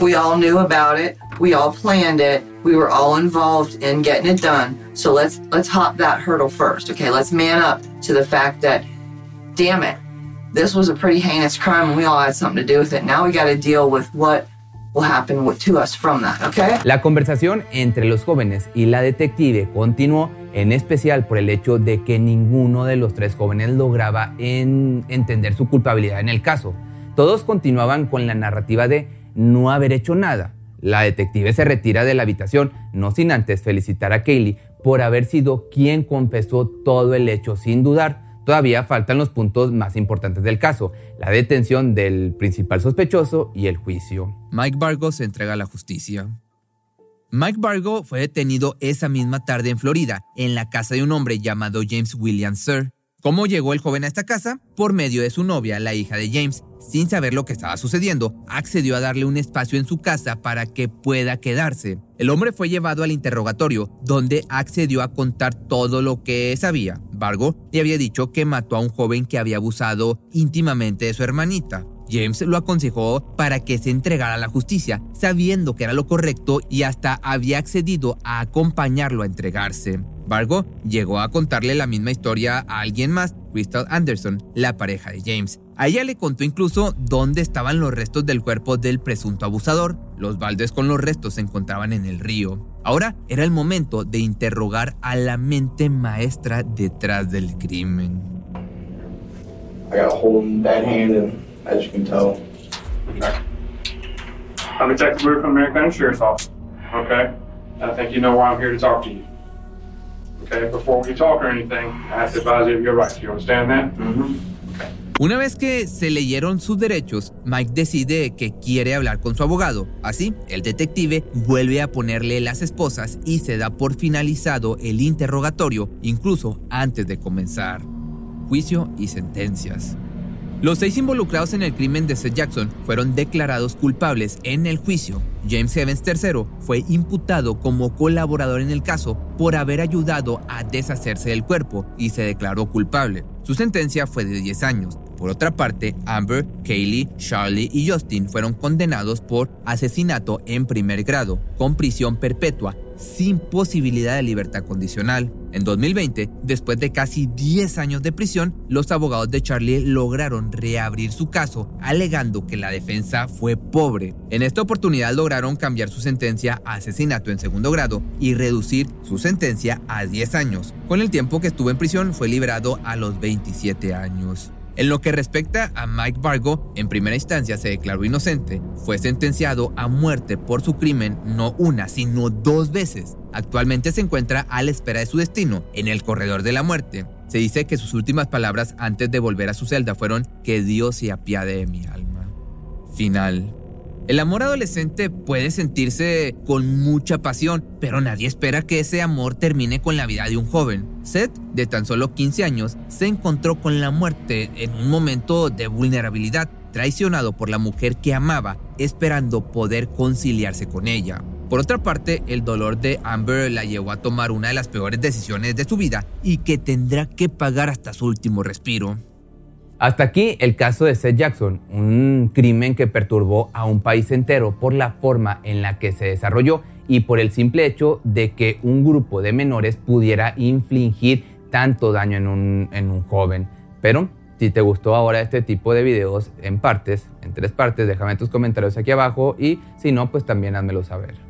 We all knew about it. We all planned it. We were all involved in getting it done. So let's let's hop that hurdle first. Okay. Let's man up to the fact that, damn it, this was a pretty heinous crime and we all had something to do with it. Now we got to deal with what will happen to us from that. Okay. La conversación entre los jóvenes y la detective continuó, en especial por el hecho de que ninguno de los tres jóvenes lograba en- entender su culpabilidad en el caso. Todos continuaban con la narrativa de no haber hecho nada. La detective se retira de la habitación, no sin antes felicitar a Kaylee por haber sido quien confesó todo el hecho sin dudar. Todavía faltan los puntos más importantes del caso, la detención del principal sospechoso y el juicio. Mike Vargo se entrega a la justicia. Mike Vargo fue detenido esa misma tarde en Florida, en la casa de un hombre llamado James William Sir. ¿Cómo llegó el joven a esta casa? Por medio de su novia, la hija de James. Sin saber lo que estaba sucediendo, accedió a darle un espacio en su casa para que pueda quedarse. El hombre fue llevado al interrogatorio, donde accedió a contar todo lo que sabía. Vargo le había dicho que mató a un joven que había abusado íntimamente de su hermanita. James lo aconsejó para que se entregara a la justicia, sabiendo que era lo correcto y hasta había accedido a acompañarlo a entregarse. Vargo llegó a contarle la misma historia a alguien más, Crystal Anderson, la pareja de James. A ella le contó incluso dónde estaban los restos del cuerpo del presunto abusador. Los baldes con los restos se encontraban en el río. Ahora era el momento de interrogar a la mente maestra detrás del crimen. As you can tell, I'm Detective Luke from American Sheriff's Office. Okay? I think you know why I'm here to talk to you. Okay? Before we talk or anything, I have to advise you of your rights. You understand that? Mm-hmm. Una vez que se leyeron sus derechos, Mike decide que quiere hablar con su abogado. Así, el detective vuelve a ponerle las esposas y se da por finalizado el interrogatorio, incluso antes de comenzar. Juicio y sentencias. Los seis involucrados en el crimen de Seth Jackson fueron declarados culpables en el juicio. James Evans III fue imputado como colaborador en el caso por haber ayudado a deshacerse del cuerpo y se declaró culpable. Su sentencia fue de 10 años. Por otra parte, Amber, Kaylee, Charlie y Justin fueron condenados por asesinato en primer grado, con prisión perpetua sin posibilidad de libertad condicional. En 2020, después de casi 10 años de prisión, los abogados de Charlie lograron reabrir su caso, alegando que la defensa fue pobre. En esta oportunidad lograron cambiar su sentencia a asesinato en segundo grado y reducir su sentencia a 10 años. Con el tiempo que estuvo en prisión, fue liberado a los 27 años. En lo que respecta a Mike Vargo, en primera instancia se declaró inocente. Fue sentenciado a muerte por su crimen no una, sino dos veces. Actualmente se encuentra a la espera de su destino, en el corredor de la muerte. Se dice que sus últimas palabras antes de volver a su celda fueron que Dios se apiade de mi alma. Final. El amor adolescente puede sentirse con mucha pasión, pero nadie espera que ese amor termine con la vida de un joven. Seth, de tan solo 15 años, se encontró con la muerte en un momento de vulnerabilidad, traicionado por la mujer que amaba, esperando poder conciliarse con ella. Por otra parte, el dolor de Amber la llevó a tomar una de las peores decisiones de su vida y que tendrá que pagar hasta su último respiro. Hasta aquí el caso de Seth Jackson, un crimen que perturbó a un país entero por la forma en la que se desarrolló y por el simple hecho de que un grupo de menores pudiera infligir tanto daño en un, en un joven. Pero si te gustó ahora este tipo de videos en partes, en tres partes, déjame tus comentarios aquí abajo y si no, pues también házmelo saber.